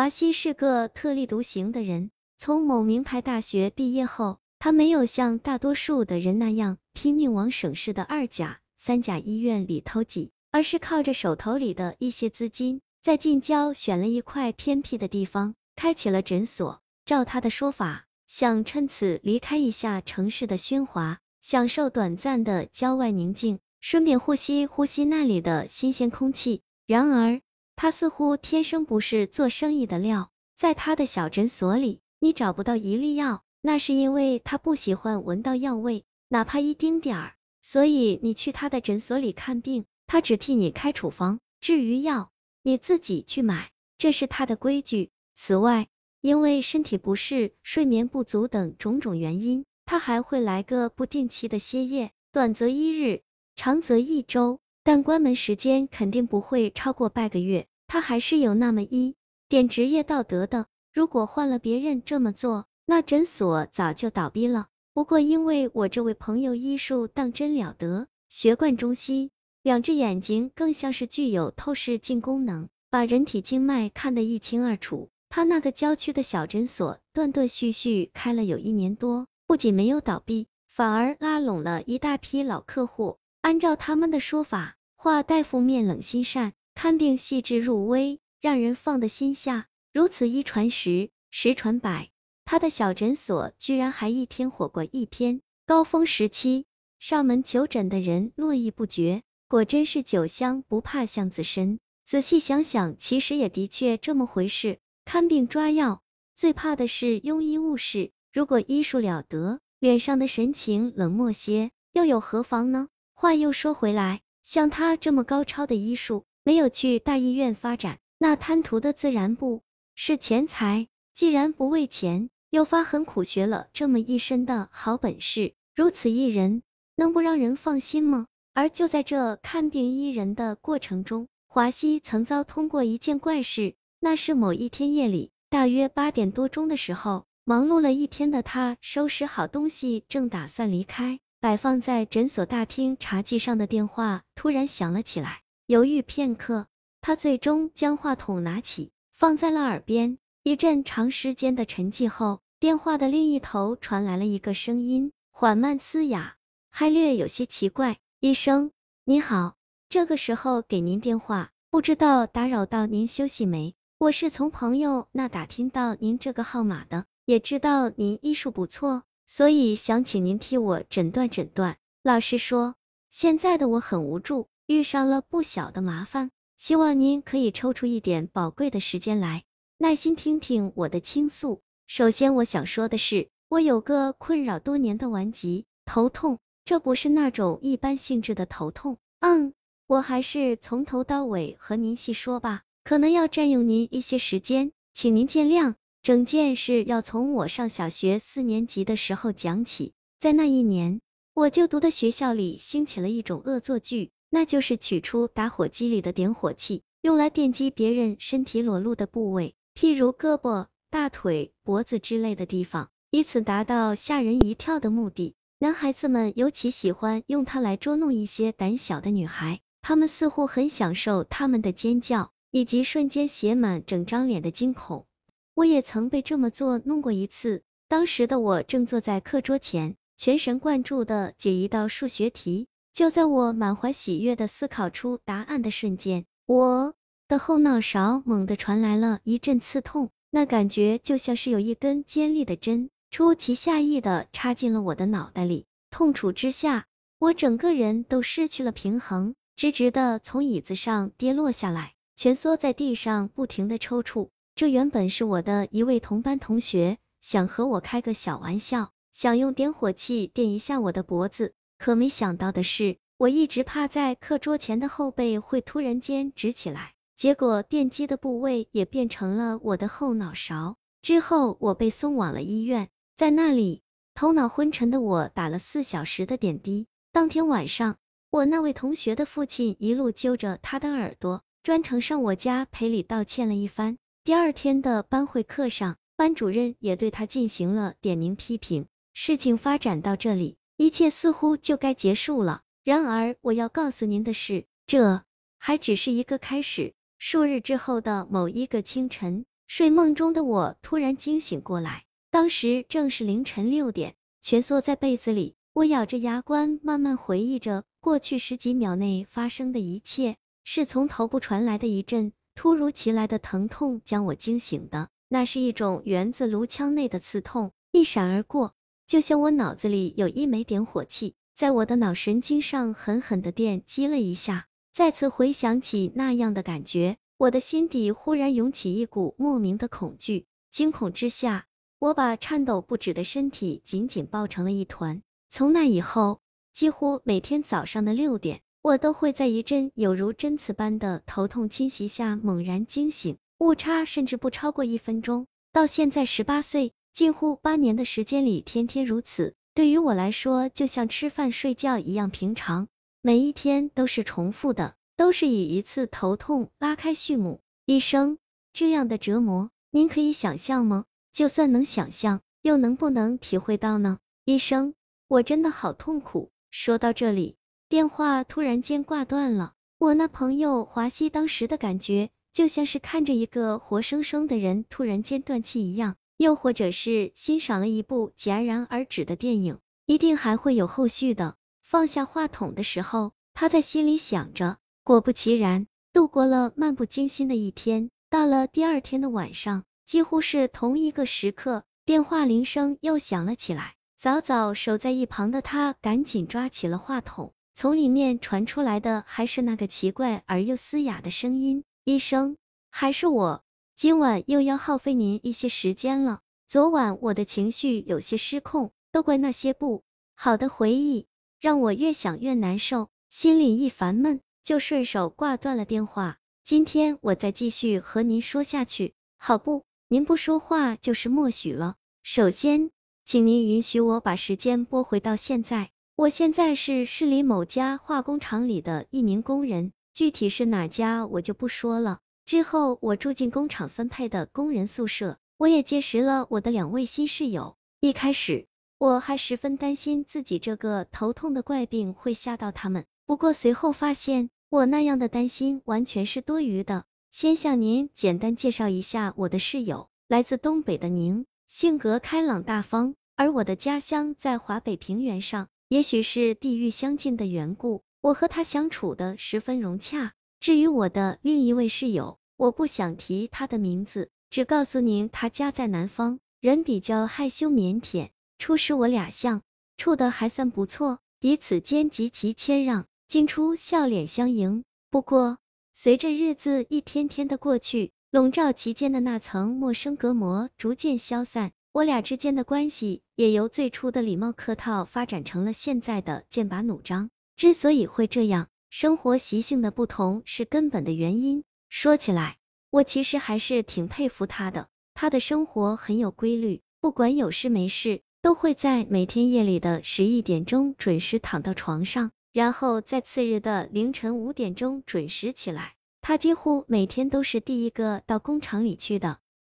华西是个特立独行的人，从某名牌大学毕业后，他没有像大多数的人那样拼命往省市的二甲、三甲医院里偷挤，而是靠着手头里的一些资金，在近郊选了一块偏僻的地方，开起了诊所。照他的说法，想趁此离开一下城市的喧哗，享受短暂的郊外宁静，顺便呼吸呼吸那里的新鲜空气。然而，他似乎天生不是做生意的料，在他的小诊所里，你找不到一粒药。那是因为他不喜欢闻到药味，哪怕一丁点儿。所以你去他的诊所里看病，他只替你开处方，至于药，你自己去买，这是他的规矩。此外，因为身体不适、睡眠不足等种种原因，他还会来个不定期的歇业，短则一日，长则一周，但关门时间肯定不会超过半个月。他还是有那么一点职业道德的。如果换了别人这么做，那诊所早就倒闭了。不过因为我这位朋友医术当真了得，学贯中西，两只眼睛更像是具有透视镜功能，把人体经脉看得一清二楚。他那个郊区的小诊所断断续续开了有一年多，不仅没有倒闭，反而拉拢了一大批老客户。按照他们的说法，华大夫面冷心善，看病细致入微，让人放得心下。如此一传十，十传百。他的小诊所居然还一天火过一天，高峰时期上门求诊的人络绎不绝，果真是酒香不怕巷子深。仔细想想，其实也的确这么回事。看病抓药，最怕的是庸医误事。如果医术了得，脸上的神情冷漠些，又有何妨呢？话又说回来，像他这么高超的医术，没有去大医院发展，那贪图的自然不是钱财。既然不为钱。又发狠苦学了这么一身的好本事，如此一人，能不让人放心吗？而就在这看病医人的过程中，华西曾遭通过一件怪事。那是某一天夜里，大约八点多钟的时候，忙碌了一天的他收拾好东西，正打算离开，摆放在诊所大厅茶几上的电话突然响了起来。犹豫片刻，他最终将话筒拿起，放在了耳边。一阵长时间的沉寂后，电话的另一头传来了一个声音，缓慢嘶哑，还略有些奇怪。医生，你好，这个时候给您电话，不知道打扰到您休息没？我是从朋友那打听到您这个号码的，也知道您医术不错，所以想请您替我诊断诊断。老实说，现在的我很无助，遇上了不小的麻烦，希望您可以抽出一点宝贵的时间来。耐心听听我的倾诉。首先，我想说的是，我有个困扰多年的顽疾头痛，这不是那种一般性质的头痛。嗯，我还是从头到尾和您细说吧，可能要占用您一些时间，请您见谅。整件事要从我上小学四年级的时候讲起。在那一年，我就读的学校里兴起了一种恶作剧，那就是取出打火机里的点火器，用来电击别人身体裸露的部位。譬如胳膊、大腿、脖子之类的地方，以此达到吓人一跳的目的。男孩子们尤其喜欢用它来捉弄一些胆小的女孩，他们似乎很享受他们的尖叫，以及瞬间写满整张脸的惊恐。我也曾被这么做弄过一次，当时的我正坐在课桌前，全神贯注的解一道数学题。就在我满怀喜悦的思考出答案的瞬间，我。的后脑勺猛地传来了一阵刺痛，那感觉就像是有一根尖利的针出其下意的插进了我的脑袋里。痛楚之下，我整个人都失去了平衡，直直的从椅子上跌落下来，蜷缩在地上，不停的抽搐。这原本是我的一位同班同学，想和我开个小玩笑，想用点火器点一下我的脖子，可没想到的是，我一直趴在课桌前的后背会突然间直起来。结果电击的部位也变成了我的后脑勺。之后我被送往了医院，在那里，头脑昏沉的我打了四小时的点滴。当天晚上，我那位同学的父亲一路揪着他的耳朵，专程上我家赔礼道歉了一番。第二天的班会课上，班主任也对他进行了点名批评。事情发展到这里，一切似乎就该结束了。然而，我要告诉您的是，这还只是一个开始。数日之后的某一个清晨，睡梦中的我突然惊醒过来，当时正是凌晨六点，蜷缩在被子里，我咬着牙关，慢慢回忆着过去十几秒内发生的一切。是从头部传来的一阵突如其来的疼痛将我惊醒的，那是一种源自颅腔内的刺痛，一闪而过，就像我脑子里有一枚点火器，在我的脑神经上狠狠的电击了一下。再次回想起那样的感觉，我的心底忽然涌起一股莫名的恐惧。惊恐之下，我把颤抖不止的身体紧紧抱成了一团。从那以后，几乎每天早上的六点。我都会在一阵有如针刺般的头痛侵袭下猛然惊醒，误差甚至不超过一分钟。到现在十八岁，近乎八年的时间里，天天如此，对于我来说就像吃饭睡觉一样平常，每一天都是重复的，都是以一次头痛拉开序幕。医生，这样的折磨，您可以想象吗？就算能想象，又能不能体会到呢？医生，我真的好痛苦。说到这里。电话突然间挂断了，我那朋友华西当时的感觉就像是看着一个活生生的人突然间断气一样，又或者是欣赏了一部戛然而止的电影，一定还会有后续的。放下话筒的时候，他在心里想着。果不其然，度过了漫不经心的一天，到了第二天的晚上，几乎是同一个时刻，电话铃声又响了起来。早早守在一旁的他赶紧抓起了话筒。从里面传出来的还是那个奇怪而又嘶哑的声音：“医生，还是我，今晚又要耗费您一些时间了。昨晚我的情绪有些失控，都怪那些不好的回忆，让我越想越难受，心里一烦闷，就顺手挂断了电话。今天我再继续和您说下去，好不？您不说话就是默许了。首先，请您允许我把时间拨回到现在。”我现在是市里某家化工厂里的一名工人，具体是哪家我就不说了。之后我住进工厂分配的工人宿舍，我也结识了我的两位新室友。一开始我还十分担心自己这个头痛的怪病会吓到他们，不过随后发现我那样的担心完全是多余的。先向您简单介绍一下我的室友，来自东北的宁，性格开朗大方，而我的家乡在华北平原上。也许是地域相近的缘故，我和他相处的十分融洽。至于我的另一位室友，我不想提他的名字，只告诉您他家在南方，人比较害羞腼腆。初时我俩相处的还算不错，彼此间极其谦让，进出笑脸相迎。不过，随着日子一天天的过去，笼罩其间的那层陌生隔膜逐渐消散。我俩之间的关系也由最初的礼貌客套发展成了现在的剑拔弩张。之所以会这样，生活习性的不同是根本的原因。说起来，我其实还是挺佩服他的。他的生活很有规律，不管有事没事，都会在每天夜里的十一点钟准时躺到床上，然后在次日的凌晨五点钟准时起来。他几乎每天都是第一个到工厂里去的。